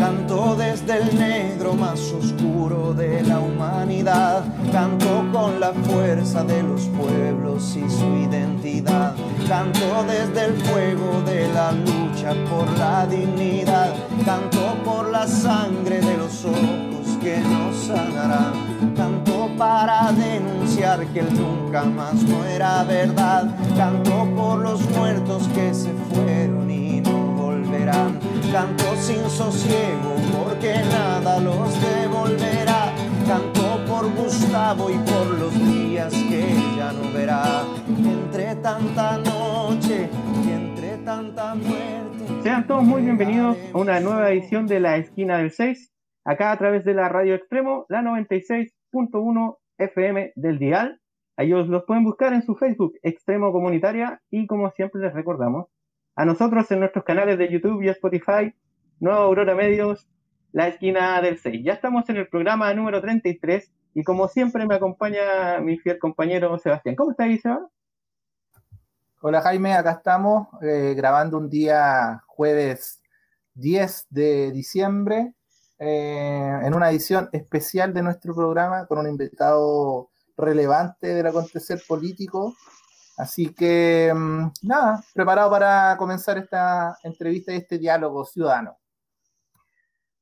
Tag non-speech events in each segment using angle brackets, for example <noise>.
Canto desde el negro más oscuro de la humanidad. Canto con la fuerza de los pueblos y su identidad. Canto desde el fuego de la lucha por la dignidad. Canto por la sangre de los ojos que nos sanarán. Canto para denunciar que el nunca más no era verdad. Canto por los muertos que se fueron y no volverán Canto sin sosiego porque nada los devolverá. Canto por Gustavo y por los días que ya no verá. Entre tanta noche y entre tanta muerte. Sean todos muy bienvenidos a una nueva edición de La Esquina del 6, acá a través de la Radio Extremo, la 96.1 FM del Dial. Ellos los pueden buscar en su Facebook, Extremo Comunitaria, y como siempre les recordamos, a nosotros en nuestros canales de YouTube y Spotify, Nueva Aurora Medios, La Esquina del 6. Ya estamos en el programa número 33 y como siempre me acompaña mi fiel compañero Sebastián. ¿Cómo estás, Seba? Hola Jaime, acá estamos eh, grabando un día jueves 10 de diciembre eh, en una edición especial de nuestro programa con un invitado relevante del acontecer político Así que, mm, nada, preparado para comenzar esta entrevista y este diálogo ciudadano.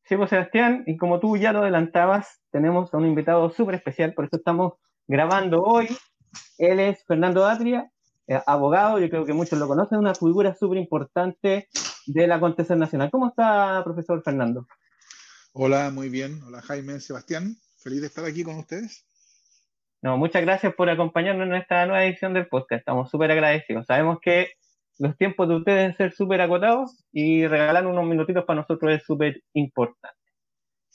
Sí, pues Sebastián, y como tú ya lo adelantabas, tenemos a un invitado súper especial, por eso estamos grabando hoy. Él es Fernando Atria, eh, abogado, yo creo que muchos lo conocen, una figura súper importante del acontecer nacional. ¿Cómo está, profesor Fernando? Hola, muy bien. Hola, Jaime, Sebastián. Feliz de estar aquí con ustedes. No, muchas gracias por acompañarnos en esta nueva edición del podcast. Estamos súper agradecidos. Sabemos que los tiempos de ustedes deben ser súper acotados y regalar unos minutitos para nosotros es súper importante.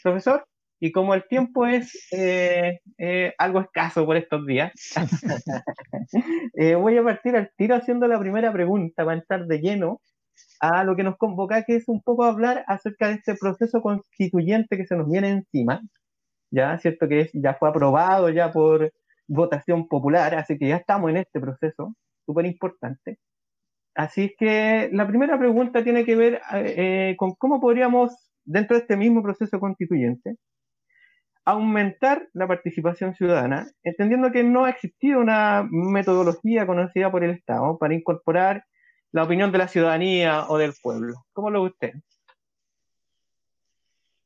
Profesor, y como el tiempo es eh, eh, algo escaso por estos días, <laughs> <laughs> eh, voy a partir al tiro haciendo la primera pregunta para entrar de lleno a lo que nos convoca, que es un poco hablar acerca de este proceso constituyente que se nos viene encima ya, ¿cierto? Que ya fue aprobado ya por votación popular, así que ya estamos en este proceso, súper importante. Así es que la primera pregunta tiene que ver eh, con cómo podríamos, dentro de este mismo proceso constituyente, aumentar la participación ciudadana, entendiendo que no ha existido una metodología conocida por el Estado para incorporar la opinión de la ciudadanía o del pueblo. ¿Cómo lo ve usted?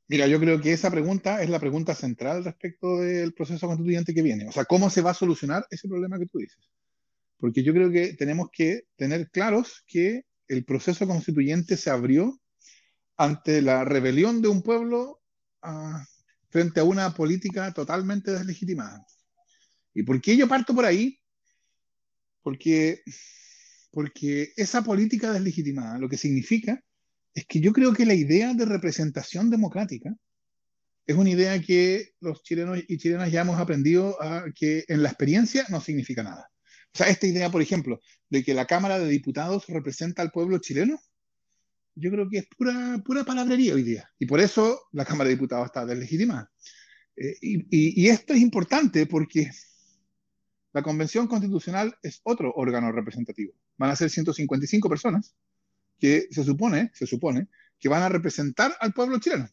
Mira, yo creo que esa pregunta es la pregunta central respecto del proceso constituyente que viene. O sea, ¿cómo se va a solucionar ese problema que tú dices? Porque yo creo que tenemos que tener claros que el proceso constituyente se abrió ante la rebelión de un pueblo ah, frente a una política totalmente deslegitimada. ¿Y por qué yo parto por ahí? Porque, porque esa política deslegitimada lo que significa es que yo creo que la idea de representación democrática es una idea que los chilenos y chilenas ya hemos aprendido a que en la experiencia no significa nada. O sea, esta idea, por ejemplo, de que la Cámara de Diputados representa al pueblo chileno, yo creo que es pura, pura palabrería hoy día. Y por eso la Cámara de Diputados está deslegitimada. Eh, y, y esto es importante porque la Convención Constitucional es otro órgano representativo. Van a ser 155 personas que se supone, se supone, que van a representar al pueblo chileno.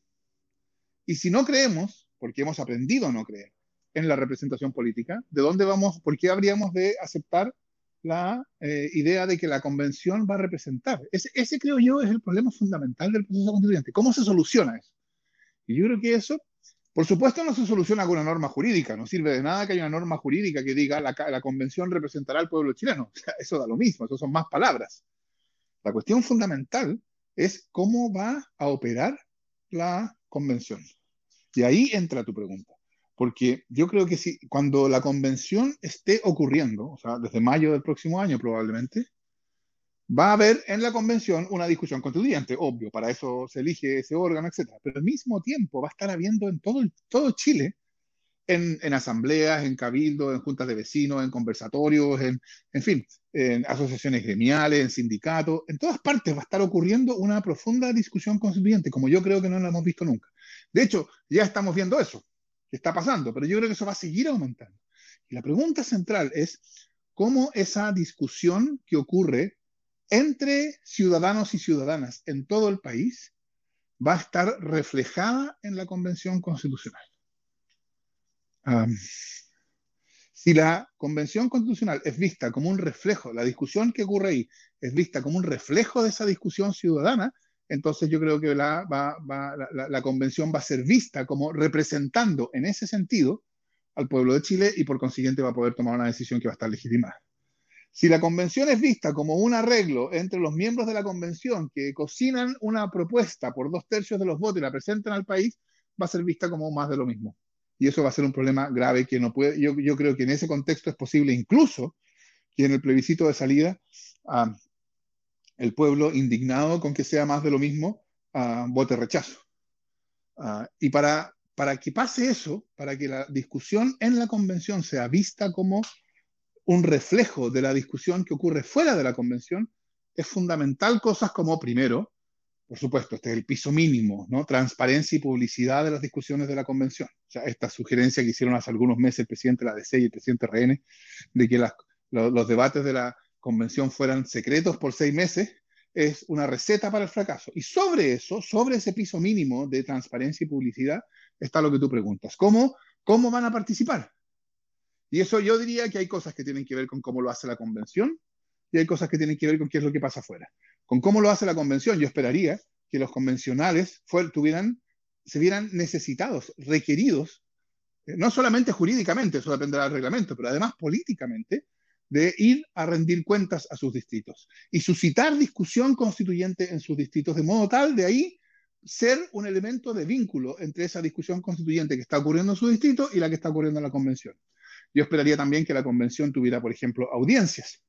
Y si no creemos, porque hemos aprendido a no creer en la representación política, ¿de dónde vamos, por qué habríamos de aceptar la eh, idea de que la convención va a representar? Ese, ese, creo yo, es el problema fundamental del proceso constituyente. ¿Cómo se soluciona eso? Y yo creo que eso, por supuesto, no se soluciona con una norma jurídica. No sirve de nada que haya una norma jurídica que diga la, la convención representará al pueblo chileno. <laughs> eso da lo mismo, eso son más palabras. La cuestión fundamental es cómo va a operar la convención. Y ahí entra tu pregunta. Porque yo creo que si cuando la convención esté ocurriendo, o sea, desde mayo del próximo año probablemente, va a haber en la convención una discusión constituyente, obvio, para eso se elige ese órgano, etc. Pero al mismo tiempo va a estar habiendo en todo, Chile en, asambleas, en cabildos, en juntas de vecinos, en conversatorios, en, en fin, en asociaciones gremiales, en sindicatos, en todas partes va a estar ocurriendo una profunda discusión constituyente, como yo creo que no la hemos visto nunca. De hecho, ya estamos viendo eso, que está pasando, pero yo creo que eso va a seguir aumentando. Y la pregunta central es cómo esa discusión que ocurre entre ciudadanos y ciudadanas en todo el país va a estar reflejada en la Convención Constitucional. si la Convención Constitucional es vista como un reflejo, la discusión que ocurre ahí es vista como un reflejo de esa discusión ciudadana, entonces yo creo que la, la, Convención va a ser vista como representando en ese sentido al pueblo de Chile y por consiguiente va a poder tomar una decisión que va a estar legitimada. Si la convención es vista como un arreglo entre los miembros de la convención que cocinan una propuesta por dos tercios de los votos y la presentan al país, va a ser vista como más de lo mismo. Y eso va a ser un problema grave que no puede, yo, creo que en ese contexto es posible incluso que en el plebiscito de salida ah, el pueblo indignado con que sea más de lo mismo ah, vote rechazo. Ah, y para, para que pase eso, para que la discusión en la convención sea vista como un reflejo de la discusión que ocurre fuera de la convención, es fundamental cosas como, primero, por supuesto, este es el piso mínimo, ¿no? Transparencia y publicidad de las discusiones de la convención. O sea, esta sugerencia que hicieron hace algunos meses el presidente de la DC y el presidente RN, de que los debates de la convención fueran secretos por seis meses, es una receta para el fracaso. Y sobre eso, sobre ese piso mínimo de transparencia y publicidad, está lo que tú preguntas. ¿Cómo, cómo van a participar? Y eso yo diría que hay cosas que tienen que ver con cómo lo hace la convención y hay cosas que tienen que ver con qué es lo que pasa afuera. Con cómo lo hace la convención, yo esperaría que los convencionales tuvieran, se vieran necesitados, requeridos, eh, no solamente jurídicamente, eso dependerá del reglamento, pero además políticamente, de ir a rendir cuentas a sus distritos y suscitar discusión constituyente en sus distritos, de modo tal de ahí ser un elemento de vínculo entre esa discusión constituyente que está ocurriendo en su distrito y la que está ocurriendo en la convención. Yo esperaría también que la convención tuviera, por ejemplo, audiencias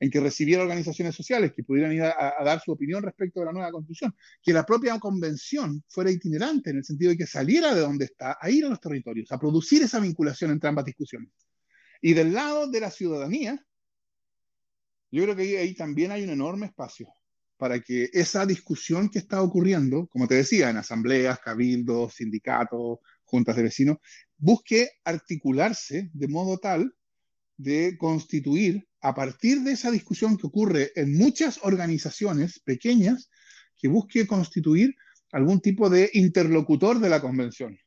en que recibiera organizaciones sociales que pudieran ir a, dar su opinión respecto de la nueva constitución, que la propia convención fuera itinerante en el sentido de que saliera de donde está a ir a los territorios, a producir esa vinculación entre ambas discusiones. Y del lado de la ciudadanía, yo creo que ahí también hay un enorme espacio para que esa discusión que está ocurriendo, como te decía, en asambleas, cabildos, sindicatos, juntas de vecinos, busque articularse de modo tal de constituir, a partir de esa discusión que ocurre en muchas organizaciones pequeñas, que busque constituir algún tipo de interlocutor de la convención,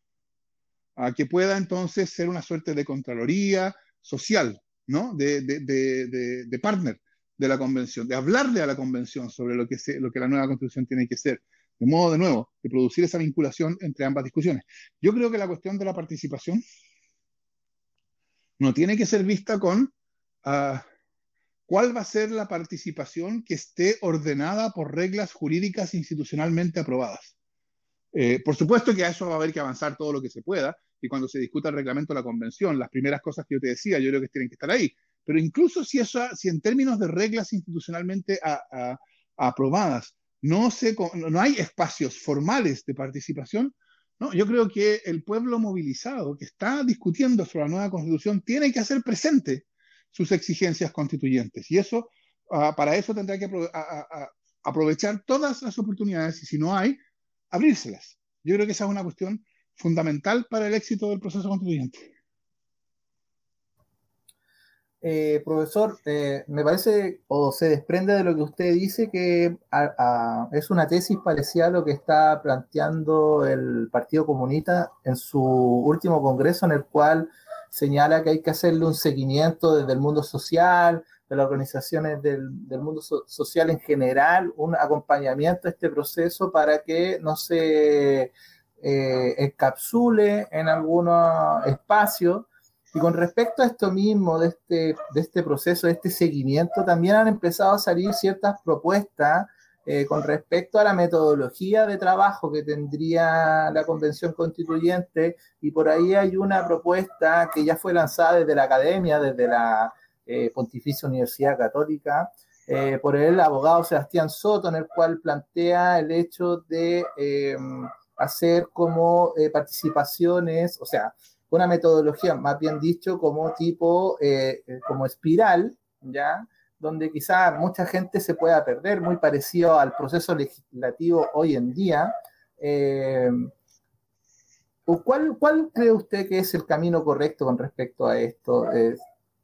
a que pueda entonces ser una suerte de contraloría social, ¿no? de, de, de, partner de la convención, de hablarle a la convención sobre lo que, se, lo que la nueva constitución tiene que ser, de modo, de nuevo, de producir esa vinculación entre ambas discusiones. Yo creo que la cuestión de la participación no tiene que ser vista con ah, cuál va a ser la participación que esté ordenada por reglas jurídicas institucionalmente aprobadas. Eh, por supuesto que a eso va a haber que avanzar todo lo que se pueda, y cuando se discuta el reglamento de la convención, las primeras cosas que yo te decía, yo creo que tienen que estar ahí. Pero incluso si, eso, si en términos de reglas institucionalmente aprobadas no, hay espacios formales de participación, ¿no? yo creo que el pueblo movilizado que está discutiendo sobre la nueva constitución tiene que hacer presente sus exigencias constituyentes. Y eso, ah, para eso tendrá que aprovechar todas las oportunidades y si no hay, abrírselas. Yo creo que esa es una cuestión fundamental para el éxito del proceso constituyente. Eh, profesor, eh, me parece o se desprende de lo que usted dice que es una tesis parecida a lo que está planteando el Partido Comunista en su último congreso, en el cual señala que hay que hacerle un seguimiento desde el mundo social, de las organizaciones del, mundo social en general, un acompañamiento a este proceso para que no se eh, encapsule en algunos espacios y con respecto a esto mismo, de este, de este proceso, de este seguimiento, también han empezado a salir ciertas propuestas eh, con respecto a la metodología de trabajo que tendría la Convención Constituyente. Y por ahí hay una propuesta que ya fue lanzada desde la academia, desde la eh, Pontificia Universidad Católica, eh, por el abogado Sebastián Soto, en el cual plantea el hecho de hacer como participaciones, o sea, una metodología, más bien dicho, como tipo, eh, eh, como espiral, ¿ya? Donde quizá mucha gente se pueda perder, muy parecido al proceso legislativo hoy en día. Eh, ¿cuál, ¿Cuál cree usted que es el camino correcto con respecto a esto?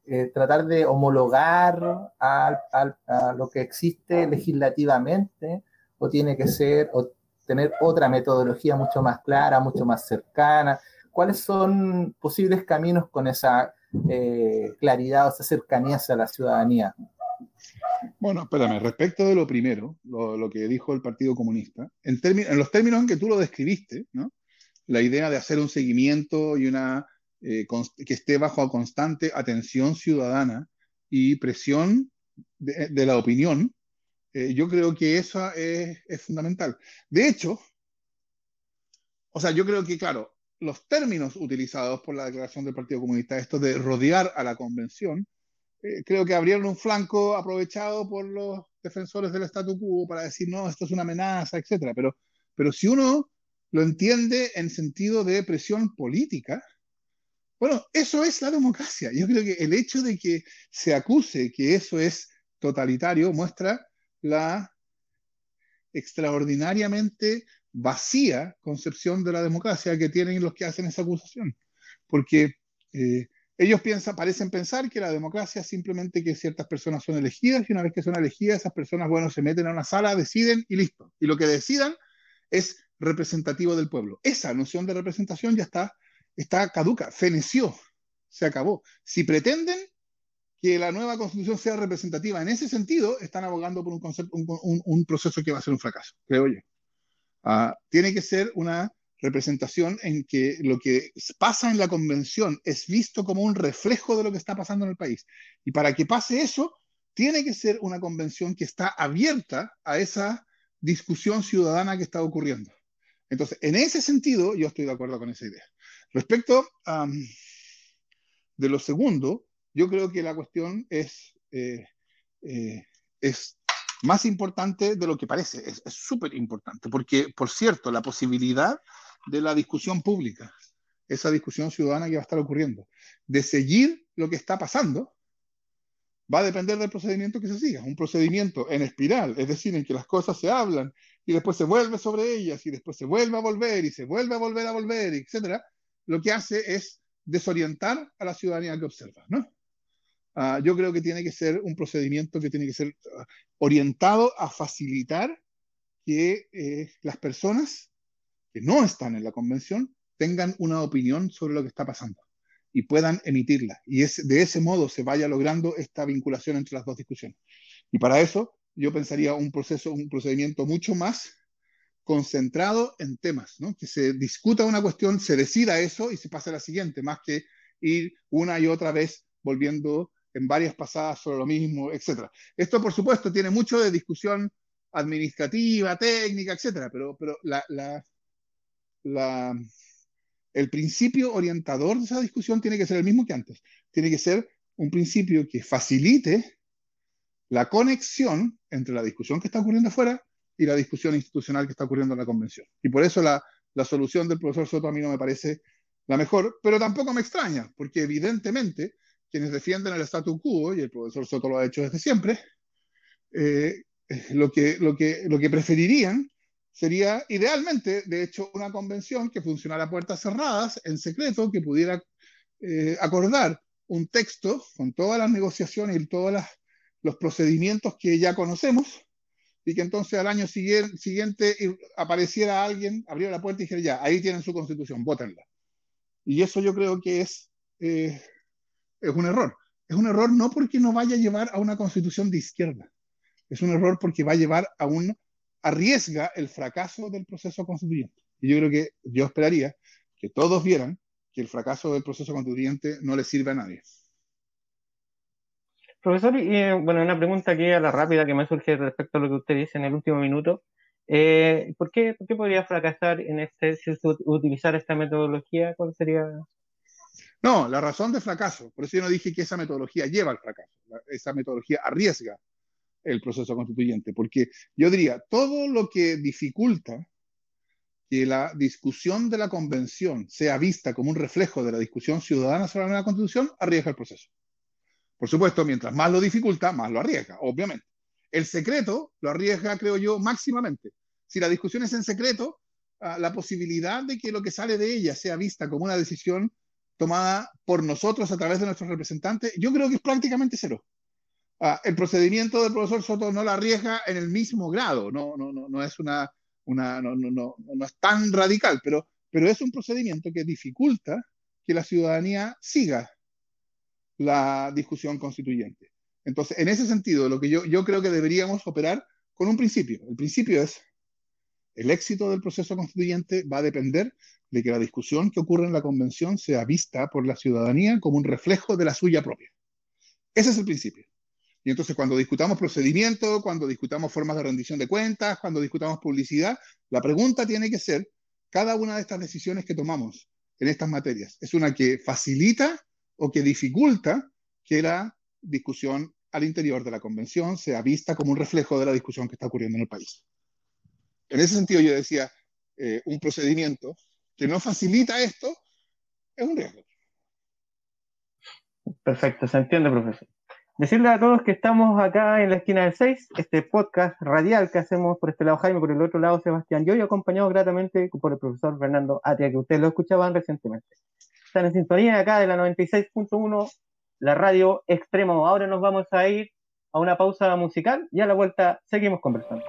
eh, tratar de homologar a, lo que existe legislativamente o tiene que ser o tener otra metodología mucho más clara, mucho más cercana? ¿Cuáles son posibles caminos con esa eh, claridad o esa cercanía hacia la ciudadanía? Bueno, espérame, respecto de lo primero, lo, que dijo el Partido Comunista, en, los términos en que tú lo describiste, la idea de hacer un seguimiento y una eh, que esté bajo constante atención ciudadana y presión de, la opinión, eh, yo creo que eso es, fundamental. De hecho, o sea, yo creo que, claro, los términos utilizados por la declaración del Partido Comunista, esto de rodear a la convención, eh, creo que abrieron un flanco aprovechado por los defensores del statu quo para decir, no, esto es una amenaza, etc. Pero, pero si uno lo entiende en sentido de presión política, bueno, eso es la democracia. Yo creo que el hecho de que se acuse que eso es totalitario muestra la extraordinariamente vacía concepción de la democracia que tienen los que hacen esa acusación. Porque eh, ellos piensan, parecen pensar que la democracia es simplemente que ciertas personas son elegidas y una vez que son elegidas, esas personas, bueno, se meten a una sala, deciden y listo. Y lo que decidan es representativo del pueblo. Esa noción de representación ya está está caduca, feneció, se acabó. Si pretenden que la nueva constitución sea representativa en ese sentido, están abogando por un, un, proceso que va a ser un fracaso, creo yo. Ah, tiene que ser una representación en que lo que pasa en la convención es visto como un reflejo de lo que está pasando en el país. Y para que pase eso, tiene que ser una convención que está abierta a esa discusión ciudadana que está ocurriendo. Entonces, en ese sentido, yo estoy de acuerdo con esa idea. Respecto de lo segundo, yo creo que la cuestión es, eh, eh, es más importante de lo que parece, es súper importante, porque, por cierto, la posibilidad de la discusión pública, esa discusión ciudadana que va a estar ocurriendo, de seguir lo que está pasando, va a depender del procedimiento que se siga. Un procedimiento en espiral, es decir, en que las cosas se hablan y después se vuelve sobre ellas y después se vuelve a volver y se vuelve a volver a volver, etcétera, lo que hace es desorientar a la ciudadanía que observa, ¿no? Ah, yo creo que tiene que ser un procedimiento que tiene que ser ah, orientado a facilitar que eh, las personas que no están en la convención tengan una opinión sobre lo que está pasando y puedan emitirla. Y es, de ese modo se vaya logrando esta vinculación entre las dos discusiones. Y para eso yo pensaría un proceso, un procedimiento mucho más concentrado en temas, ¿no? que se discuta una cuestión, se decida eso y se pase a la siguiente, más que ir una y otra vez volviendo en varias pasadas sobre lo mismo, etc. Esto, por supuesto, tiene mucho de discusión administrativa, técnica, etc. Pero, pero la, el principio orientador de esa discusión tiene que ser el mismo que antes. Tiene que ser un principio que facilite la conexión entre la discusión que está ocurriendo afuera y la discusión institucional que está ocurriendo en la convención. Y por eso la, la solución del profesor Soto a mí no me parece la mejor, pero tampoco me extraña, porque evidentemente quienes defienden el statu quo, y el profesor Soto lo ha hecho desde siempre, eh, lo, que, lo, que, lo que preferirían sería idealmente, de hecho, una convención que funcionara a puertas cerradas, en secreto, que pudiera eh, acordar un texto con todas las negociaciones y todos los procedimientos que ya conocemos, y que entonces al año siguiente, apareciera alguien, abriera la puerta y dijera, ya, ahí tienen su constitución, votenla. Y eso yo creo que es, eh, es un error. Es un error no porque no vaya a llevar a una constitución de izquierda, es un error porque va a llevar a un, arriesga el fracaso del proceso constituyente. Y yo creo que yo esperaría que todos vieran que el fracaso del proceso constituyente no le sirve a nadie. Profesor, eh, bueno, una pregunta aquí a la rápida que me surge respecto a lo que usted dice en el último minuto. Eh, ¿por, qué, ¿Por qué podría fracasar en este, si utilizar esta metodología? ¿Cuál sería? No, la razón de fracaso, por eso yo no dije que esa metodología lleva al fracaso, esa metodología arriesga el proceso constituyente, porque yo diría, todo lo que dificulta que la discusión de la convención sea vista como un reflejo de la discusión ciudadana sobre la nueva constitución, arriesga el proceso. Por supuesto, mientras más lo dificulta, más lo arriesga, obviamente. El secreto lo arriesga, creo yo, máximamente. Si la discusión es en secreto, ah, la posibilidad de que lo que sale de ella sea vista como una decisión tomada por nosotros a través de nuestros representantes, yo creo que es prácticamente cero. Ah, el procedimiento del profesor Soto no la arriesga en el mismo grado, no, no, no, no es una, una no, no, no, es tan radical, pero, pero es un procedimiento que dificulta que la ciudadanía siga la discusión constituyente. Entonces, en ese sentido, lo que yo, yo creo que deberíamos operar con un principio. El principio es, el éxito del proceso constituyente va a depender de que la discusión que ocurre en la convención sea vista por la ciudadanía como un reflejo de la suya propia. Ese es el principio. Y entonces cuando discutamos procedimiento, cuando discutamos formas de rendición de cuentas, cuando discutamos publicidad, la pregunta tiene que ser, cada una de estas decisiones que tomamos en estas materias, ¿es una que facilita o que dificulta que la discusión al interior de la convención sea vista como un reflejo de la discusión que está ocurriendo en el país? En ese sentido yo decía, eh, un procedimiento que no facilita esto es un riesgo. Perfecto, se entiende, profesor. Decirle a todos que estamos acá en la esquina del 6, este podcast radial que hacemos por este lado Jaime, por el otro lado Sebastián, yo y acompañado gratamente por el profesor Fernando Atia, que ustedes lo escuchaban recientemente. Están en sintonía acá de la 96.1, la radio extremo. Ahora nos vamos a ir a una pausa musical y a la vuelta seguimos conversando.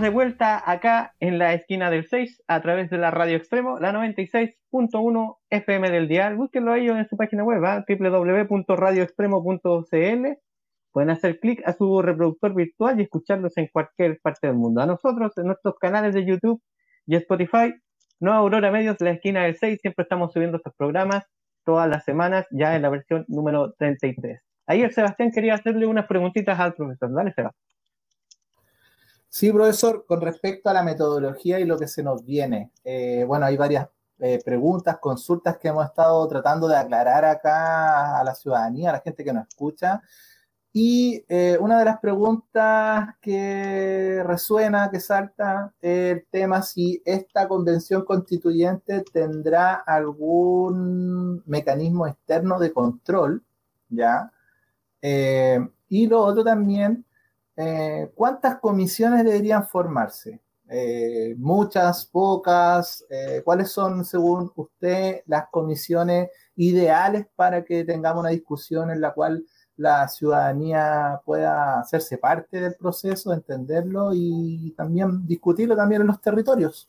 De vuelta acá en la esquina del 6 a través de la radio extremo, la 96.1 FM del dial. Búsquenlo ellos en su página web, ¿ah? www.radioextremo.cl. Pueden hacer clic a su reproductor virtual y escucharlos en cualquier parte del mundo. A nosotros, en nuestros canales de YouTube y Spotify, no Aurora Medios, la esquina del 6, siempre estamos subiendo estos programas todas las semanas, ya en la versión número 33. Ayer Sebastián quería hacerle unas preguntitas al profesor. Dale, Sebastián. Sí, profesor, con respecto a la metodología y lo que se nos viene, eh, bueno, hay varias eh, preguntas, consultas que hemos estado tratando de aclarar acá a la ciudadanía, a la gente que nos escucha. Y eh, una de las preguntas que resuena, que salta, el tema si esta convención constituyente tendrá algún mecanismo externo de control, ¿ya? y lo otro también, eh, ¿cuántas comisiones deberían formarse? Eh, muchas, pocas, eh, ¿cuáles son, según usted, las comisiones ideales para que tengamos una discusión en la cual la ciudadanía pueda hacerse parte del proceso, entenderlo y también discutirlo también en los territorios?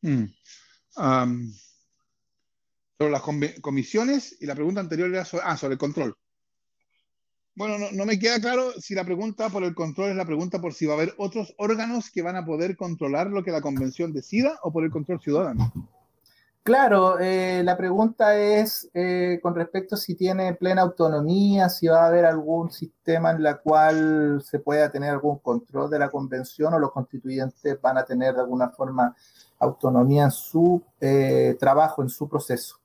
Mm. sobre las comisiones y la pregunta anterior era ah, sobre el control. Bueno, no, me queda claro si la pregunta por el control es la pregunta por si va a haber otros órganos que van a poder controlar lo que la convención decida o por el control ciudadano. Claro, eh, la pregunta es eh, con respecto a si tiene plena autonomía, si va a haber algún sistema en el cual se pueda tener algún control de la convención o los constituyentes van a tener de alguna forma autonomía en su eh, trabajo, en su proceso.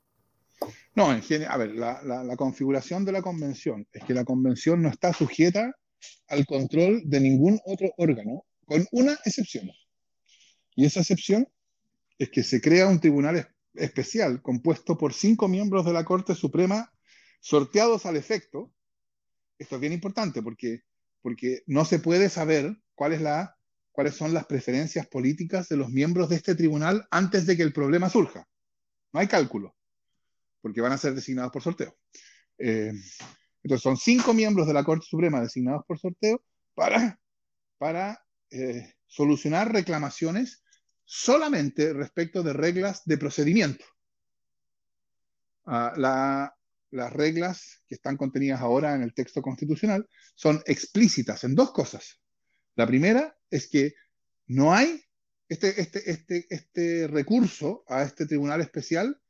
No, en general, a ver, la, la configuración de la convención es que la convención no está sujeta al control de ningún otro órgano, con una excepción. Y esa excepción es que se crea un tribunal especial compuesto por cinco miembros de la Corte Suprema sorteados al efecto. Esto es bien importante porque, porque no se puede saber cuál la, cuáles son las preferencias políticas de los miembros de este tribunal antes de que el problema surja. No hay cálculo, porque van a ser designados por sorteo. Eh, entonces son cinco miembros de la Corte Suprema designados por sorteo para, para eh, solucionar reclamaciones solamente respecto de reglas de procedimiento. Ah, las reglas que están contenidas ahora en el texto constitucional son explícitas en dos cosas. La primera es que no hay este, este, este, este recurso a este tribunal especial,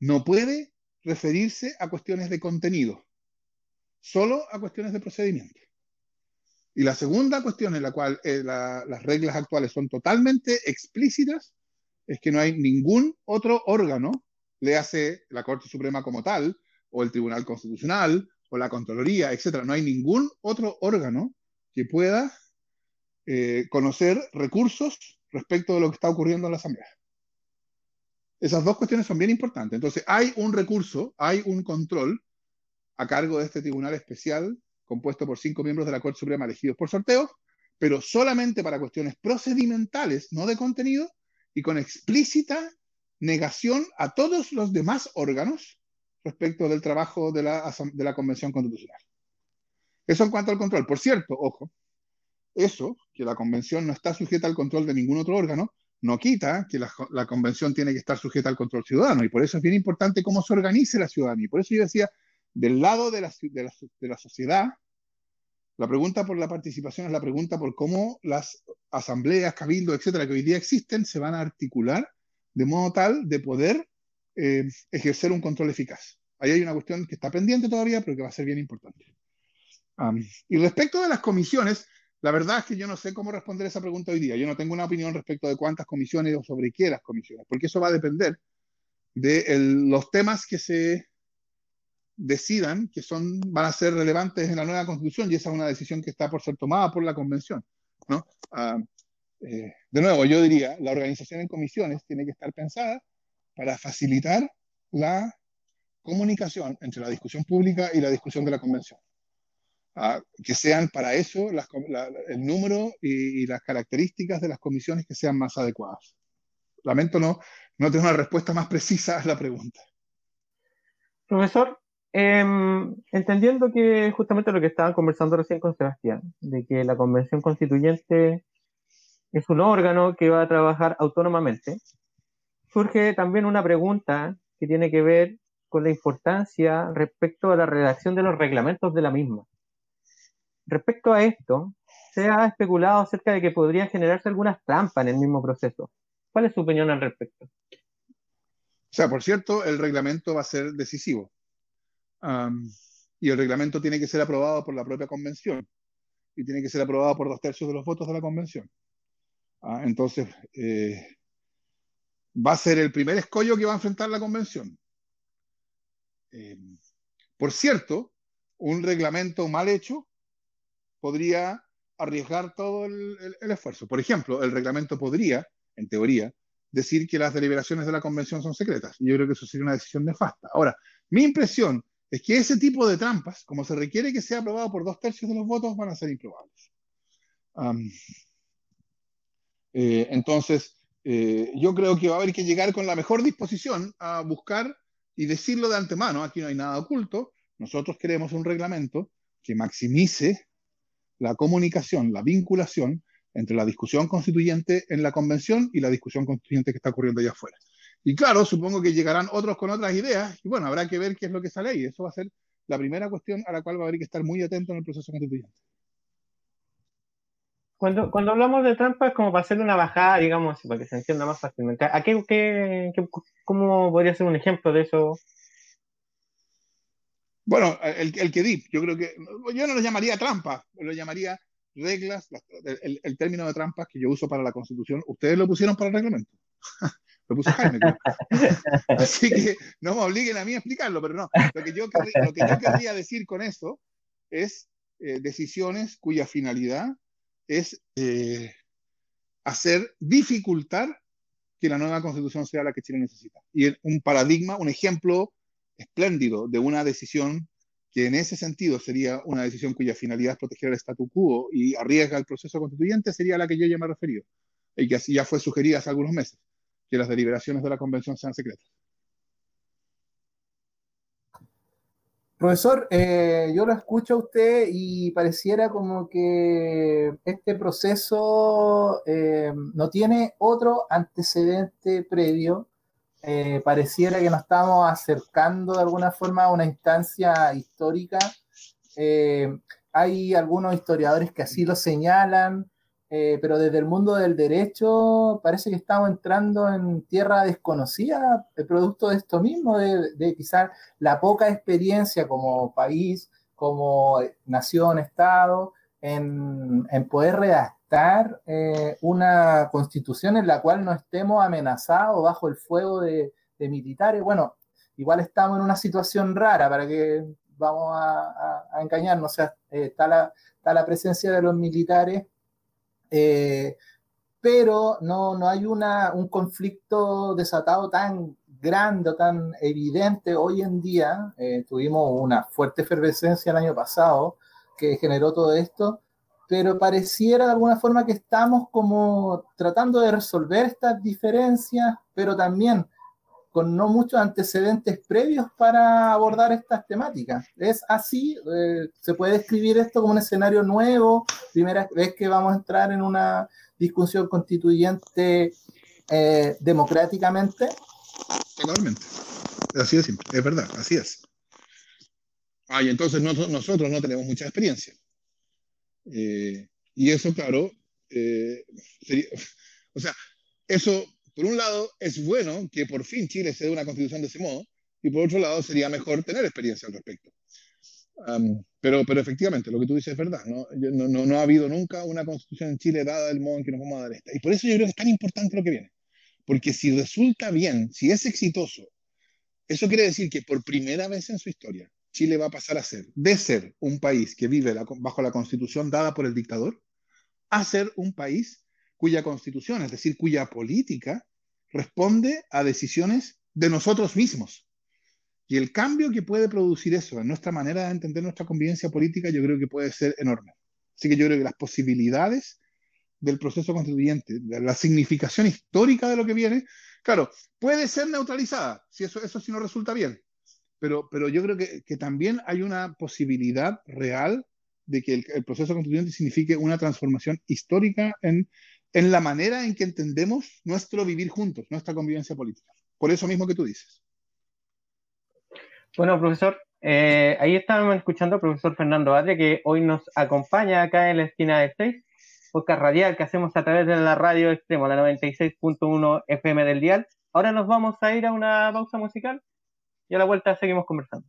no puede referirse a cuestiones de contenido, solo a cuestiones de procedimiento. Y la segunda cuestión en la cual eh, las reglas actuales son totalmente explícitas es que no hay ningún otro órgano, le hace la Corte Suprema como tal, o el Tribunal Constitucional, o la Contraloría, etcétera. No hay ningún otro órgano que pueda eh, conocer recursos respecto de lo que está ocurriendo en la Asamblea. Esas dos cuestiones son bien importantes. Entonces, hay un recurso, hay un control a cargo de este tribunal especial compuesto por cinco miembros de la Corte Suprema elegidos por sorteo, pero solamente para cuestiones procedimentales, no de contenido, y con explícita negación a todos los demás órganos respecto del trabajo de la, Convención Constitucional. Eso en cuanto al control. Por cierto, ojo, eso, que la Convención no está sujeta al control de ningún otro órgano, no quita que la, Convención tiene que estar sujeta al control ciudadano. Y por eso es bien importante cómo se organice la ciudadanía. Y por eso yo decía, del lado de la, de la, sociedad, la pregunta por la participación es la pregunta por cómo las asambleas, cabildos, etcétera, que hoy día existen, se van a articular de modo tal de poder eh, ejercer un control eficaz. Ahí hay una cuestión que está pendiente todavía, pero que va a ser bien importante. y respecto de las comisiones, la verdad es que yo no sé cómo responder esa pregunta hoy día. Yo no tengo una opinión respecto de cuántas comisiones o sobre qué las comisiones, porque eso va a depender de los temas que se decidan que son, van a ser relevantes en la nueva constitución y esa es una decisión que está por ser tomada por la convención. Ah, eh, de nuevo, yo diría, la organización en comisiones tiene que estar pensada para facilitar la comunicación entre la discusión pública y la discusión de la convención. Que sean para eso el número y, y, las características de las comisiones que sean más adecuadas. Lamento no, no tener una respuesta más precisa a la pregunta. Profesor, Em, entendiendo que justamente lo que estaban conversando recién con Sebastián, de que la Convención Constituyente es un órgano que va a trabajar autónomamente, surge también una pregunta que tiene que ver con la importancia respecto a la redacción de los reglamentos de la misma. Respecto a esto, se ha especulado acerca de que podrían generarse algunas trampas en el mismo proceso. ¿Cuál es su opinión al respecto? O sea, por cierto, el reglamento va a ser decisivo y el reglamento tiene que ser aprobado por la propia convención y tiene que ser aprobado por dos tercios de los votos de la convención. Ah, entonces, eh, va a ser el primer escollo que va a enfrentar la convención. Eh, por cierto, un reglamento mal hecho podría arriesgar todo el, el, esfuerzo. Por ejemplo, el reglamento podría, en teoría, decir que las deliberaciones de la convención son secretas. Yo creo que eso sería una decisión nefasta. Ahora, mi impresión es que ese tipo de trampas, como se requiere que sea aprobado por dos tercios de los votos, van a ser improbables. Eh, entonces, eh, yo creo que va a haber que llegar con la mejor disposición a buscar y decirlo de antemano, aquí no hay nada oculto, nosotros queremos un reglamento que maximice la comunicación, la vinculación entre la discusión constituyente en la convención y la discusión constituyente que está ocurriendo allá afuera. Y claro, supongo que llegarán otros con otras ideas y bueno, habrá que ver qué es lo que sale y eso va a ser la primera cuestión a la cual va a haber que estar muy atento en el proceso constituyente. Cuando, cuando hablamos de trampa es como para hacerle una bajada, digamos, para que se entienda más fácilmente. ¿A qué, qué, ¿Cómo podría ser un ejemplo de eso? Bueno, el, el que di, yo creo que, yo no lo llamaría trampa, lo llamaría reglas, el, el, término de trampas que yo uso para la Constitución, ustedes lo pusieron para el reglamento. <laughs> lo puso Jaime. <laughs> Así que no me obliguen a mí a explicarlo, pero no. Lo que yo, lo que yo querría decir con esto es eh, decisiones cuya finalidad es eh, hacer dificultar que la nueva constitución sea la que Chile necesita. Y un paradigma, un ejemplo espléndido de una decisión que en ese sentido sería una decisión cuya finalidad es proteger el statu quo y arriesga el proceso constituyente, sería la que yo ya me he referido, y que así ya fue sugerida hace algunos meses, que las deliberaciones de la convención sean secretas. Profesor, eh, yo lo escucho a usted y pareciera como que este proceso eh, no tiene otro antecedente previo. Eh, pareciera que nos estamos acercando de alguna forma a una instancia histórica. hay algunos historiadores que así lo señalan. Eh, pero desde el mundo del derecho parece que estamos entrando en tierra desconocida, el producto de esto mismo, de, quizás la poca experiencia como país, como nación, Estado, en, poder redactar eh, una constitución en la cual no estemos amenazados bajo el fuego de, militares. Bueno, igual estamos en una situación rara para que vamos a, engañarnos, o sea, eh, está, la, está la presencia de los militares eh, pero no, no hay una, un conflicto desatado tan grande, tan evidente hoy en día. Tuvimos una fuerte efervescencia el año pasado que generó todo esto, pero pareciera de alguna forma que estamos como tratando de resolver estas diferencias, pero también con no muchos antecedentes previos para abordar estas temáticas. Es así, eh, se puede describir esto como un escenario nuevo, primera vez que vamos a entrar en una discusión constituyente eh, democráticamente. Totalmente. Así es, es verdad, así es. Ah, y entonces nosotros no tenemos mucha experiencia. Eh, y eso, claro, sería, o sea, eso por un lado, es bueno que por fin Chile se dé una constitución de ese modo, y por otro lado, sería mejor tener experiencia al respecto. pero, pero efectivamente, lo que tú dices es verdad. ¿no? No, no, ha habido nunca una constitución en Chile dada del modo en que nos vamos a dar esta. Y por eso yo creo que es tan importante lo que viene. Porque si resulta bien, si es exitoso, eso quiere decir que por primera vez en su historia, Chile va a pasar a ser, de ser un país que vive bajo la constitución dada por el dictador, a ser un país cuya constitución, es decir, cuya política, responde a decisiones de nosotros mismos. Y el cambio que puede producir eso en nuestra manera de entender nuestra convivencia política, yo creo que puede ser enorme. Así que yo creo que las posibilidades del proceso constituyente, de la significación histórica de lo que viene, claro, puede ser neutralizada, si eso, eso sí no resulta bien, pero, pero yo creo que, también hay una posibilidad real de que el, proceso constituyente signifique una transformación histórica en en la manera en que entendemos nuestro vivir juntos, nuestra convivencia política. Por eso mismo que tú dices. Bueno, profesor, eh, ahí estábamos escuchando al profesor Fernando Adria, que hoy nos acompaña acá en la esquina de 6, podcast radial que hacemos a través de la radio extremo, la 96.1 FM del dial. Ahora nos vamos a ir a una pausa musical y a la vuelta seguimos conversando.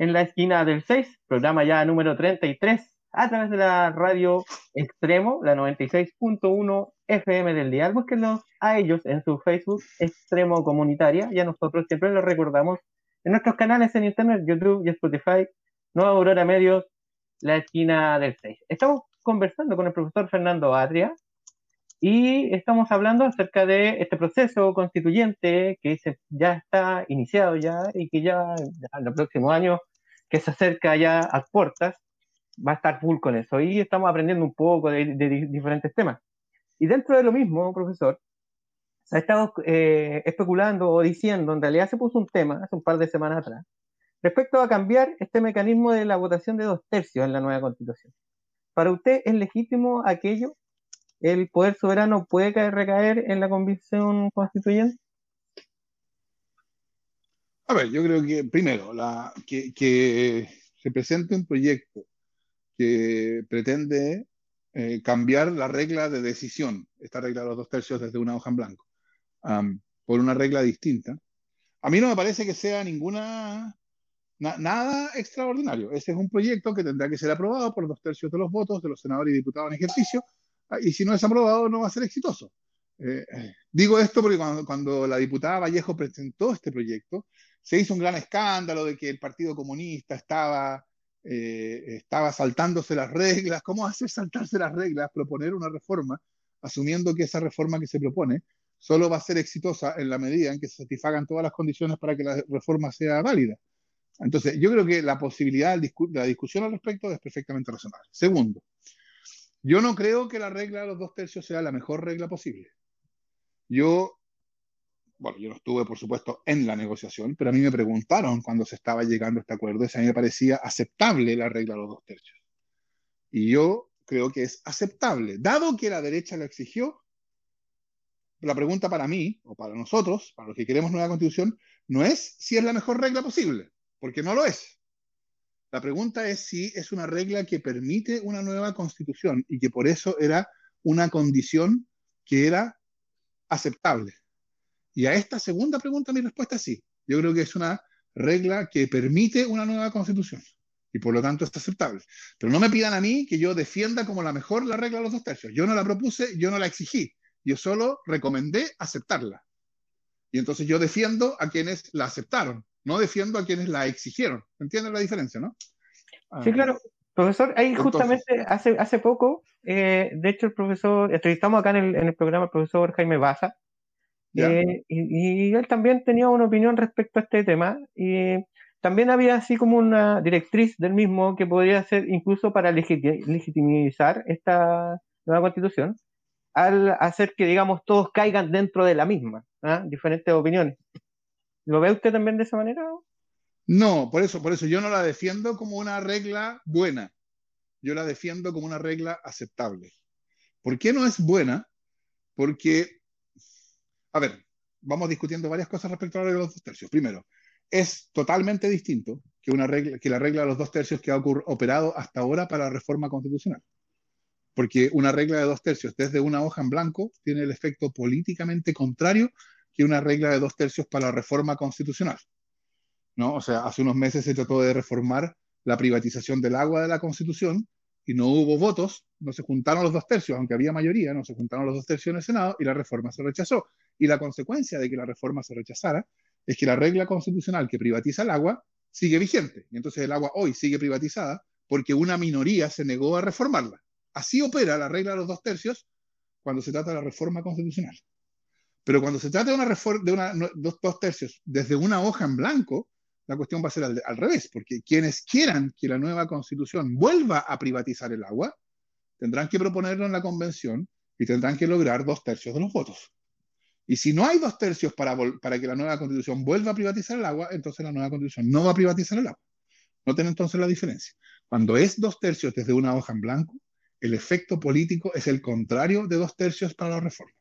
En la esquina del 6, programa ya número 33, a través de la radio Extremo, la 96.1 FM del día. Búsquenlos a ellos en su Facebook Extremo Comunitaria y a nosotros siempre los recordamos en nuestros canales en Internet, YouTube y Spotify, Nueva Aurora Medios, la esquina del 6. Estamos conversando con el profesor Fernando Adria y estamos hablando acerca de este proceso constituyente que ya está iniciado ya y que ya, en el próximo año que se acerca ya a puertas va a estar full con eso y estamos aprendiendo un poco de, diferentes temas. Y dentro de lo mismo, profesor, se ha estado eh, especulando o diciendo, en realidad se puso un tema hace un par de semanas atrás, respecto a cambiar este mecanismo de la votación de dos tercios en la nueva constitución. ¿Para usted es legítimo aquello? ¿El poder soberano puede caer, recaer en la convicción constituyente? A ver, yo creo que primero, la, que, se presente un proyecto que pretende eh, cambiar la regla de decisión, esta regla de los dos tercios desde una hoja en blanco, por una regla distinta, a mí no me parece que sea ninguna nada extraordinario. Ese es un proyecto que tendrá que ser aprobado por dos tercios de los votos de los senadores y diputados en ejercicio, ah, y si no es aprobado no va a ser exitoso. Eh, eh, digo esto porque cuando, la diputada Vallejo presentó este proyecto, se hizo un gran escándalo de que el Partido Comunista estaba, eh, estaba saltándose las reglas. ¿Cómo hacer saltarse las reglas? Proponer una reforma, asumiendo que esa reforma que se propone solo va a ser exitosa en la medida en que se satisfagan todas las condiciones para que la reforma sea válida. Entonces, yo creo que la posibilidad de la discusión al respecto es perfectamente razonable. Segundo, yo no creo que la regla de los dos tercios sea la mejor regla posible. Yo, bueno, yo no estuve, por supuesto, en la negociación, pero a mí me preguntaron cuando se estaba llegando a este acuerdo si a mí me parecía aceptable la regla de los dos tercios. Y yo creo que es aceptable. Dado que la derecha lo exigió, la pregunta para mí, o para nosotros, para los que queremos nueva constitución, no es si es la mejor regla posible porque no lo es. La pregunta es si es una regla que permite una nueva constitución y que por eso era una condición que era aceptable. Y a esta segunda pregunta mi respuesta es sí. Yo creo que es una regla que permite una nueva constitución y por lo tanto es aceptable. Pero no me pidan a mí que yo defienda como la mejor la regla de los dos tercios. Yo no la propuse, yo no la exigí. Yo solo recomendé aceptarla. Y entonces yo defiendo a quienes la aceptaron no defiendo a quienes la exigieron. ¿Entienden la diferencia, no? Sí, ah. claro. Profesor, ahí justamente hace, hace poco, eh, de hecho el profesor, entrevistamos acá en el, programa al profesor Jaime Baza, eh, y, él también tenía una opinión respecto a este tema, y también había así como una directriz del mismo que podría ser incluso para legitimizar esta nueva constitución, al hacer que, digamos, todos caigan dentro de la misma, ¿ah? diferentes opiniones. ¿Lo ve usted también de esa manera? No, por eso, por eso yo no la defiendo como una regla buena. Yo la defiendo como una regla aceptable. ¿Por qué no es buena? Porque, a ver, vamos discutiendo varias cosas respecto a la regla de los dos tercios. Primero, es totalmente distinto que, una regla, que la regla de los dos tercios que ha operado hasta ahora para la reforma constitucional. Porque una regla de dos tercios desde una hoja en blanco tiene el efecto políticamente contrario que una regla de dos tercios para la reforma constitucional. ¿no? O sea, hace unos meses se trató de reformar la privatización del agua de la Constitución y no hubo votos, no se juntaron los dos tercios, aunque había mayoría, no se juntaron los dos tercios en el Senado y la reforma se rechazó. Y la consecuencia de que la reforma se rechazara es que la regla constitucional que privatiza el agua sigue vigente. Y entonces el agua hoy sigue privatizada porque una minoría se negó a reformarla. Así opera la regla de los dos tercios cuando se trata de la reforma constitucional. Pero cuando se trata de una reforma de una, dos, tercios desde una hoja en blanco, la cuestión va a ser al, revés, porque quienes quieran que la nueva constitución vuelva a privatizar el agua, tendrán que proponerlo en la convención y tendrán que lograr dos tercios de los votos. Y si no hay dos tercios para, que la nueva constitución vuelva a privatizar el agua, entonces la nueva constitución no va a privatizar el agua. Noten entonces la diferencia. Cuando es dos tercios desde una hoja en blanco, el efecto político es el contrario de dos tercios para la reforma.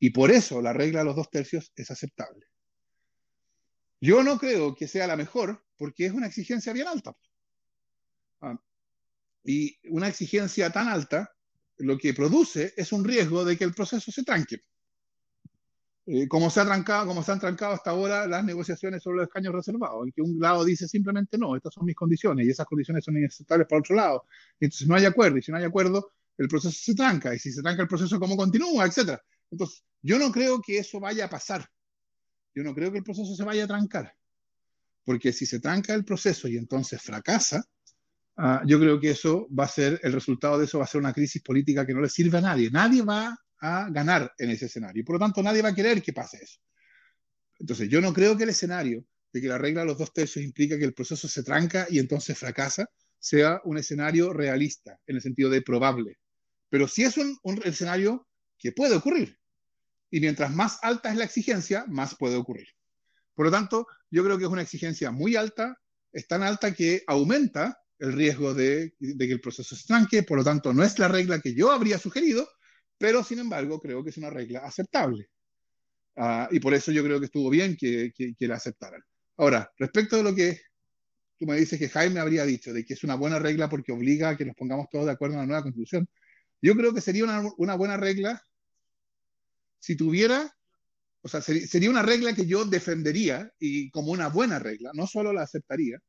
Y por eso la regla de los dos tercios es aceptable. Yo no creo que sea la mejor porque es una exigencia bien alta. Ah, y una exigencia tan alta lo que produce es un riesgo de que el proceso se tranque. Eh, como, se ha trancado, como se han trancado hasta ahora las negociaciones sobre los escaños reservados, en que un lado dice simplemente no, estas son mis condiciones y esas condiciones son inaceptables para otro lado. Entonces no hay acuerdo, y si no hay acuerdo, el proceso se tranca, y si se tranca el proceso, ¿cómo continúa? Etcétera. Entonces, yo no creo que eso vaya a pasar. Yo no creo que el proceso se vaya a trancar. Porque si se tranca el proceso y entonces fracasa, uh, yo creo que eso va a ser, el resultado de eso va a ser una crisis política que no le sirve a nadie. Nadie va a ganar en ese escenario. Y por lo tanto, nadie va a querer que pase eso. Entonces, yo no creo que el escenario de que la regla de los dos tercios implica que el proceso se tranca y entonces fracasa sea un escenario realista, en el sentido de probable. Pero sí es un, un escenario que puede ocurrir. Y mientras más alta es la exigencia, más puede ocurrir. Por lo tanto, yo creo que es una exigencia muy alta, es tan alta que aumenta el riesgo de, de, que el proceso se tranque, por lo tanto, no es la regla que yo habría sugerido, pero sin embargo creo que es una regla aceptable. Uh, y por eso yo creo que estuvo bien que, que, que, la aceptaran. Ahora, respecto de lo que tú me dices que Jaime habría dicho, de que es una buena regla porque obliga a que nos pongamos todos de acuerdo en la nueva constitución, yo creo que sería una, una buena regla si tuviera, o sea, sería una regla que yo defendería y como una buena regla, no solo la aceptaría,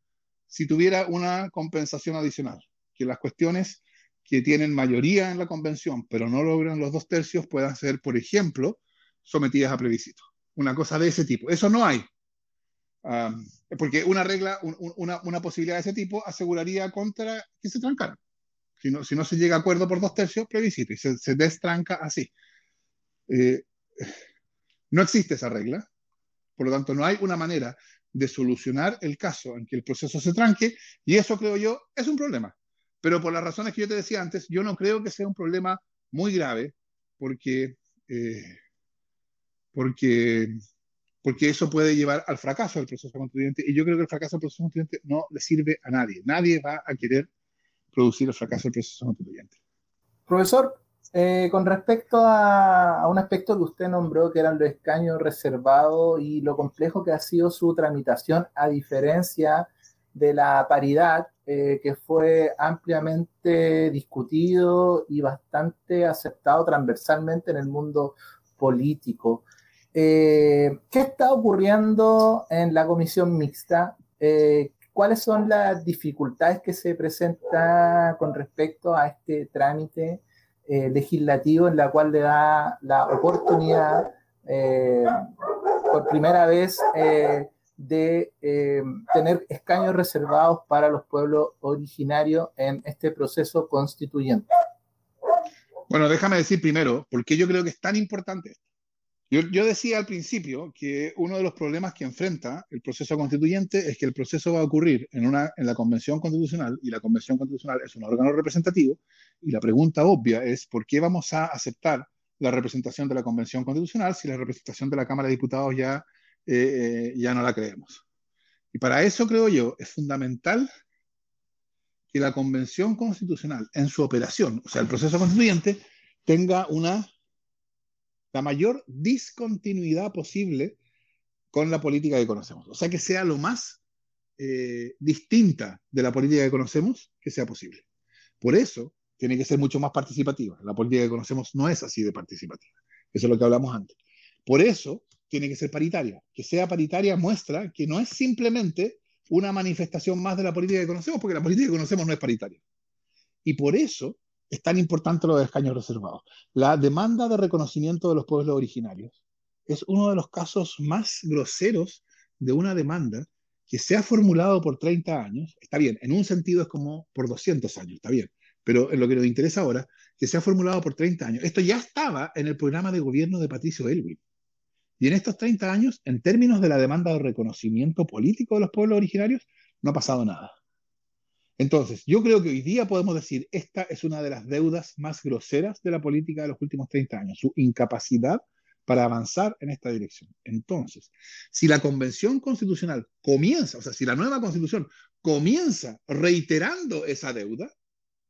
si tuviera una compensación adicional, que las cuestiones que tienen mayoría en la convención, pero no logran los dos tercios, puedan ser, por ejemplo, sometidas a plebiscito. Una cosa de ese tipo. Eso no hay. Porque una regla, un, una, posibilidad de ese tipo aseguraría contra que se trancara. Si no, se llega a acuerdo por dos tercios, plebiscito, y se, se destranca así. Eh, no existe esa regla, por lo tanto no hay una manera de solucionar el caso en que el proceso se tranque, y eso creo yo es un problema. Pero por las razones que yo te decía antes, yo no creo que sea un problema muy grave, porque, eh, porque, porque eso puede llevar al fracaso del proceso constituyente. Y yo creo que el fracaso del proceso constituyente no le sirve a nadie. Nadie va a querer producir el fracaso del proceso constituyente. Profesor, eh, con respecto a, a, un aspecto que usted nombró, que eran los escaños reservados y lo complejo que ha sido su tramitación, a diferencia de la paridad, eh, que fue ampliamente discutido y bastante aceptado transversalmente en el mundo político. Eh, ¿Qué está ocurriendo en la comisión mixta? Eh, ¿Cuáles son las dificultades que se presentan con respecto a este trámite legislativo en la cual le da la oportunidad por primera vez de eh, tener escaños reservados para los pueblos originarios en este proceso constituyente. Bueno, déjame decir primero, ¿por qué yo creo que es tan importante? Yo, yo, decía al principio que uno de los problemas que enfrenta el proceso constituyente es que el proceso va a ocurrir en, una, en la Convención Constitucional y la Convención Constitucional es un órgano representativo y la pregunta obvia es ¿por qué vamos a aceptar la representación de la Convención Constitucional si la representación de la Cámara de Diputados ya eh, ya no la creemos. Y para eso creo yo es fundamental que la Convención Constitucional en su operación, o sea, el proceso constituyente, tenga una la mayor discontinuidad posible con la política que conocemos. O sea, que sea lo más eh, distinta de la política que conocemos que sea posible. Por eso tiene que ser mucho más participativa. La política que conocemos no es así de participativa. Eso es lo que hablamos antes. Por eso tiene que ser paritaria. Que sea paritaria muestra que no es simplemente una manifestación más de la política que conocemos, porque la política que conocemos no es paritaria. Y por eso es tan importante lo de escaños reservados. La demanda de reconocimiento de los pueblos originarios es uno de los casos más groseros de una demanda que se ha formulado por 30 años. Está bien, en un sentido es como por 200 años, está bien. Pero en lo que nos interesa ahora, que se ha formulado por 30 años. Esto ya estaba en el programa de gobierno de Patricio Elwin. Y en estos 30 años, en términos de la demanda de reconocimiento político de los pueblos originarios, no ha pasado nada. Entonces, yo creo que hoy día podemos decir, esta es una de las deudas más groseras de la política de los últimos 30 años, su incapacidad para avanzar en esta dirección. Entonces, si la convención constitucional comienza, o sea, si la nueva constitución comienza reiterando esa deuda,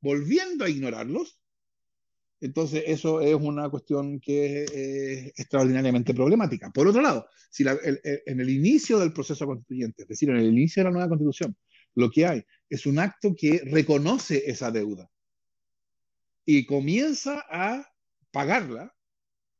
volviendo a ignorarlos, entonces, eso es una cuestión que es extraordinariamente problemática. Por otro lado, si en el inicio del proceso constituyente, es decir, en el inicio de la nueva constitución, lo que hay es un acto que reconoce esa deuda y comienza a pagarla,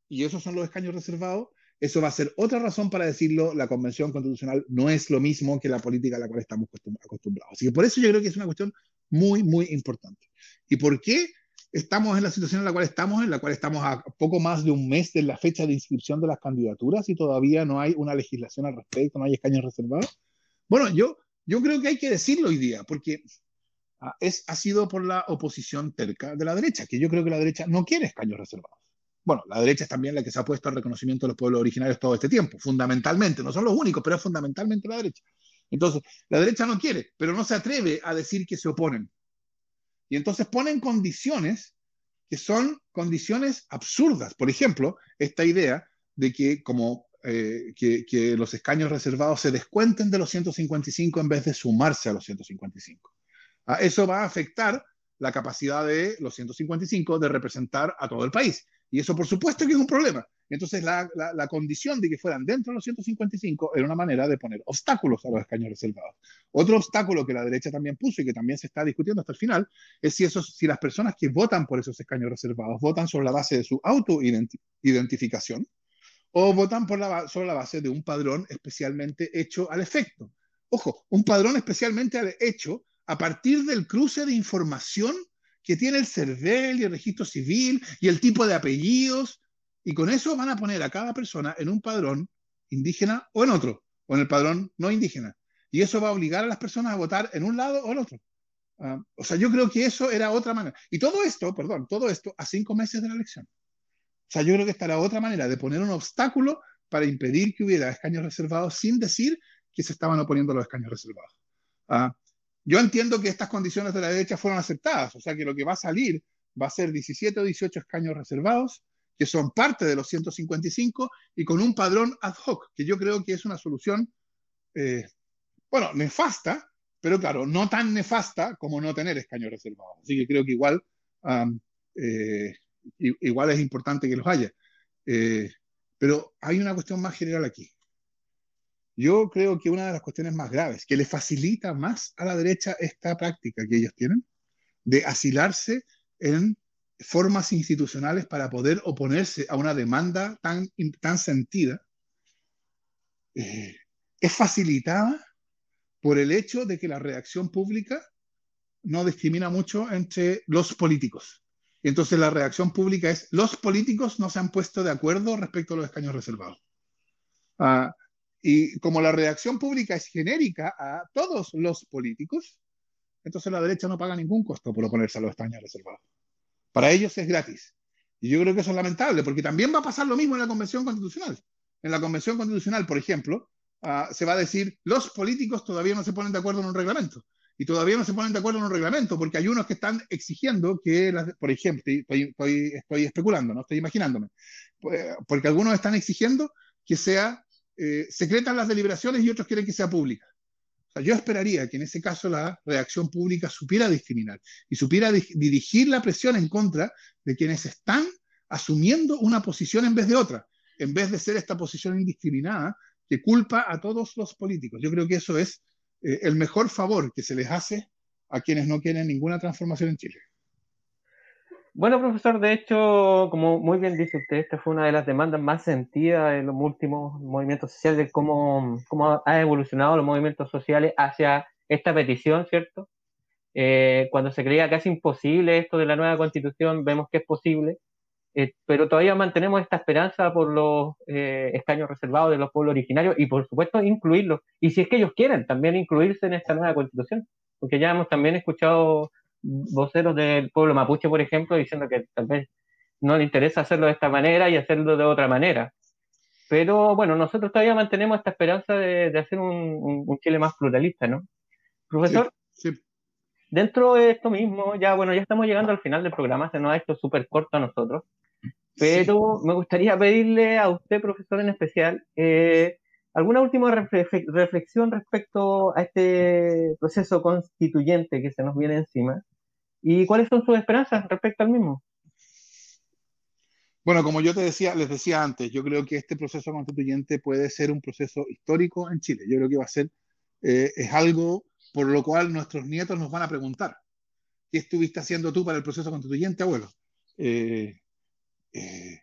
y esos son los escaños reservados, Eso va a ser otra razón para decirlo, la convención constitucional no es lo mismo que la política a la cual estamos acostumbrados. Así que por eso yo creo que es una cuestión muy, muy importante. ¿Y por qué estamos en la situación en la cual estamos, en la cual estamos a poco más de un mes de la fecha de inscripción de las candidaturas y todavía no hay una legislación al respecto, no hay escaños reservados? Bueno, yo, yo creo que hay que decirlo hoy día, porque ah, es, ha sido por la oposición terca de la derecha, que yo creo que la derecha no quiere escaños reservados. Bueno, la derecha es también la que se ha puesto al reconocimiento de los pueblos originarios todo este tiempo, fundamentalmente, no son los únicos, pero es fundamentalmente la derecha. Entonces, la derecha no quiere, pero no se atreve a decir que se oponen. Y entonces ponen condiciones que son condiciones absurdas. Por ejemplo, esta idea de que como eh, que, los escaños reservados se descuenten de los 155 en vez de sumarse a los 155. Ah, eso va a afectar la capacidad de los 155 de representar a todo el país. Y eso por supuesto que es un problema. Entonces la, la, condición de que fueran dentro de los 155 era una manera de poner obstáculos a los escaños reservados. Otro obstáculo que la derecha también puso y que también se está discutiendo hasta el final es si, esos, si las personas que votan por esos escaños reservados votan sobre la base de su autoidentificación o votan por la, sobre la base de un padrón especialmente hecho al efecto. Ojo, un padrón especialmente hecho a partir del cruce de información que tiene el CERVEL y el registro civil y el tipo de apellidos, y con eso van a poner a cada persona en un padrón indígena o en otro, o en el padrón no indígena. Y eso va a obligar a las personas a votar en un lado o en otro. Ah, o sea, yo creo que eso era otra manera. Y todo esto, perdón, todo esto a cinco meses de la elección. O sea, yo creo que esta era otra manera de poner un obstáculo para impedir que hubiera escaños reservados sin decir que se estaban oponiendo a los escaños reservados. Uh, yo entiendo que estas condiciones de la derecha fueron aceptadas, o sea que lo que va a salir va a ser 17 o 18 escaños reservados, que son parte de los 155, y con un padrón ad hoc, que yo creo que es una solución, eh, bueno, nefasta, pero claro, no tan nefasta como no tener escaños reservados. Así que creo que igual, eh, igual es importante que los haya. Eh, pero hay una cuestión más general aquí. Yo creo que una de las cuestiones más graves, que le facilita más a la derecha esta práctica que ellos tienen, de asilarse en formas institucionales para poder oponerse a una demanda tan, tan sentida, eh, es facilitada por el hecho de que la reacción pública no discrimina mucho entre los políticos. Entonces la reacción pública es, los políticos no se han puesto de acuerdo respecto a los escaños reservados. Uh, y como la reacción pública es genérica a todos los políticos, entonces la derecha no paga ningún costo por oponerse a los escaños reservados. Para ellos es gratis. Y yo creo que eso es lamentable, porque también va a pasar lo mismo en la Convención Constitucional. En la Convención Constitucional, por ejemplo, uh, se va a decir, los políticos todavía no se ponen de acuerdo en un reglamento. Y todavía no se ponen de acuerdo en un reglamento, porque hay unos que están exigiendo que, las, por ejemplo, estoy, especulando, no estoy imaginándome, pues, porque algunos están exigiendo que sea eh, secretan las deliberaciones y otros quieren que sea pública. O sea, yo esperaría que en ese caso la reacción pública supiera discriminar y supiera dirigir la presión en contra de quienes están asumiendo una posición en vez de otra, en vez de ser esta posición indiscriminada que culpa a todos los políticos. Yo creo que eso es eh, el mejor favor que se les hace a quienes no quieren ninguna transformación en Chile. Bueno, profesor, de hecho, como muy bien dice usted, esta fue una de las demandas más sentidas en los últimos movimientos sociales, de cómo, cómo ha evolucionado los movimientos sociales hacia esta petición, ¿cierto? Eh, cuando se creía casi imposible esto de la nueva constitución, vemos que es posible, eh, pero todavía mantenemos esta esperanza por los eh, escaños reservados de los pueblos originarios y por supuesto incluirlos, y si es que ellos quieren también incluirse en esta nueva constitución, porque ya hemos también escuchado voceros del pueblo mapuche, por ejemplo, diciendo que tal vez no le interesa hacerlo de esta manera y hacerlo de otra manera. Pero bueno, nosotros todavía mantenemos esta esperanza de, hacer un, Chile más pluralista, ¿no? Profesor, dentro de esto mismo, ya bueno, ya estamos llegando al final del programa, se nos ha hecho súper corto a nosotros, pero me gustaría pedirle a usted, profesor en especial, eh, ¿Alguna última reflexión respecto a este proceso constituyente que se nos viene encima? ¿Y cuáles son sus esperanzas respecto al mismo? Bueno, como yo te decía, les decía antes, yo creo que este proceso constituyente puede ser un proceso histórico en Chile. Yo creo que va a ser, eh, es algo por lo cual nuestros nietos nos van a preguntar, ¿qué estuviste haciendo tú para el proceso constituyente, abuelo? Eh, eh,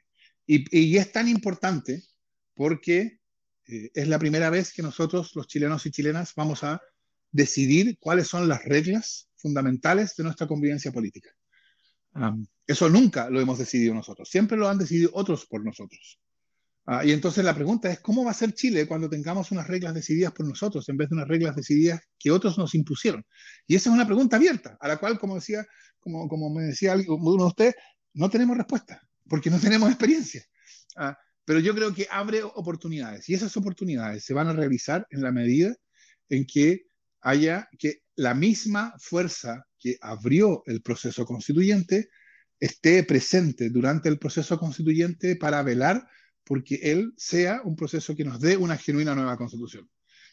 y, y, es tan importante porque eh, es la primera vez que nosotros, los chilenos y chilenas, vamos a decidir cuáles son las reglas fundamentales de nuestra convivencia política. eso nunca lo hemos decidido nosotros, siempre lo han decidido otros por nosotros. Ah, y entonces la pregunta es, ¿cómo va a ser Chile cuando tengamos unas reglas decididas por nosotros en vez de unas reglas decididas que otros nos impusieron? Y esa es una pregunta abierta, a la cual, como decía, como, me decía uno de ustedes, no tenemos respuesta, porque no tenemos experiencia. Ah, pero yo creo que abre oportunidades, y esas oportunidades se van a realizar en la medida en que haya que la misma fuerza que abrió el proceso constituyente esté presente durante el proceso constituyente para velar porque él sea un proceso que nos dé una genuina nueva constitución.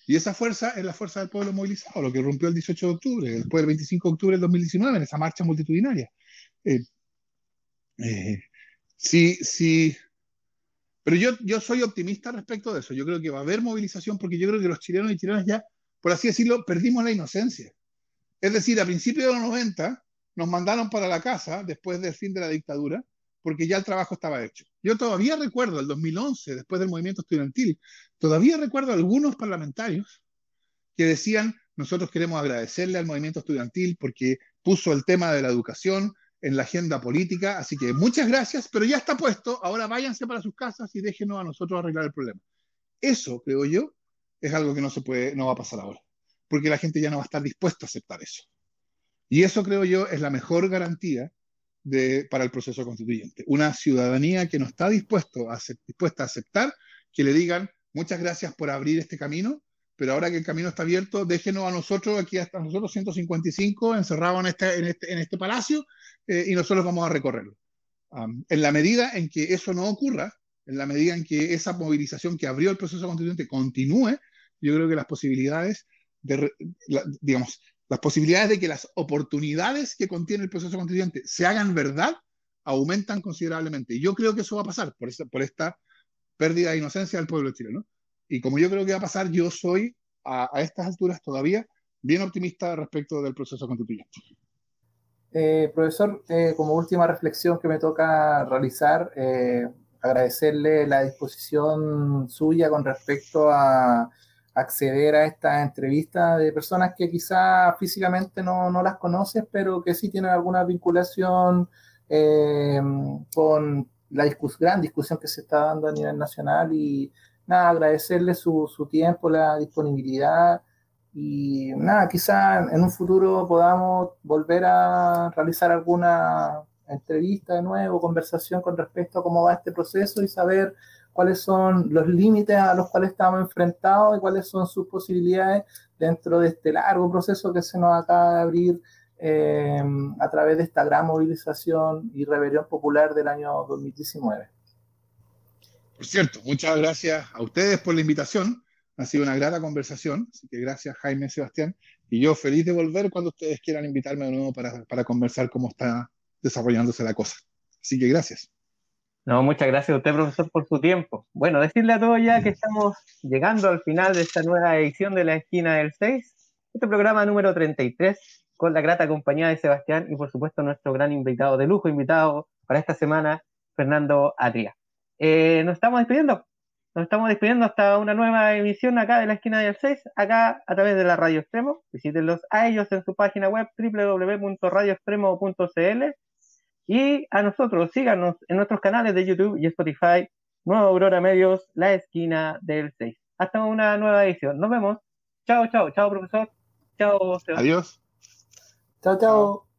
Y esa fuerza es la fuerza del pueblo movilizado, lo que rompió el 18 de octubre, después del 25 de octubre del 2019, en esa marcha multitudinaria. Eh, eh, sí. Pero yo, soy optimista respecto de eso. Yo creo que va a haber movilización porque yo creo que los chilenos y chilenas ya, por así decirlo, perdimos la inocencia. Es decir, a principios de los 90 nos mandaron para la casa después del fin de la dictadura porque ya el trabajo estaba hecho. Yo todavía recuerdo el 2011, después del movimiento estudiantil, todavía recuerdo algunos parlamentarios que decían, nosotros queremos agradecerle al movimiento estudiantil porque puso el tema de la educación en la agenda política, así que muchas gracias, pero ya está puesto, ahora váyanse para sus casas y déjenos a nosotros arreglar el problema. Eso, creo yo, es algo que no se puede, no va a pasar ahora, porque la gente ya no va a estar dispuesta a aceptar eso. Y eso, creo yo, es la mejor garantía para el proceso constituyente. Una ciudadanía que no está dispuesto a, dispuesta a aceptar que le digan muchas gracias por abrir este camino, pero ahora que el camino está abierto, déjenos a nosotros, aquí hasta nosotros 155, encerrados en este, en este, en este palacio, eh, y nosotros vamos a recorrerlo. en la medida en que eso no ocurra, en la medida en que esa movilización que abrió el proceso constituyente continúe, yo creo que las posibilidades de, digamos, las posibilidades de que las oportunidades que contiene el proceso constituyente se hagan verdad aumentan considerablemente. Yo creo que eso va a pasar por, esta, por esta pérdida de inocencia del pueblo chileno. Y como yo creo que va a pasar, yo soy a, estas alturas todavía bien optimista respecto del proceso constituyente. Eh, profesor, eh, como última reflexión que me toca realizar, eh, agradecerle la disposición suya con respecto a acceder a esta entrevista de personas que quizá físicamente no, no las conoces, pero que sí tienen alguna vinculación con la gran discusión que se está dando a nivel nacional y nada, agradecerle su, su tiempo, la disponibilidad y nada, quizá en un futuro podamos volver a realizar alguna entrevista de nuevo, conversación con respecto a cómo va este proceso y saber cuáles son los límites a los cuales estamos enfrentados y cuáles son sus posibilidades dentro de este largo proceso que se nos acaba de abrir eh, a través de esta gran movilización y rebelión popular del año 2019. Por cierto, muchas gracias a ustedes por la invitación. Ha sido una grata conversación, así que gracias Jaime Sebastián. Y yo feliz de volver cuando ustedes quieran invitarme de nuevo para, para conversar cómo está desarrollándose la cosa. Así que gracias. No, muchas gracias a usted, profesor, por su tiempo. Bueno, decirle a todos ya que estamos llegando al final de esta nueva edición de la esquina del 6, este programa número 33, con la grata compañía de Sebastián y, por supuesto, nuestro gran invitado de lujo, invitado para esta semana, Fernando Adria. Eh, nos estamos despidiendo. Nos estamos despidiendo hasta una nueva emisión acá de la esquina del 6, acá a través de la Radio Extremo. Visítenlos a ellos en su página web www.radioextremo.cl y a nosotros, síganos en nuestros canales de YouTube y Spotify, Nueva Aurora Medios, La Esquina del 6. Hasta una nueva edición. Nos vemos. Chao, chao, chao, profesor. Chao, Adiós. Chao, chao.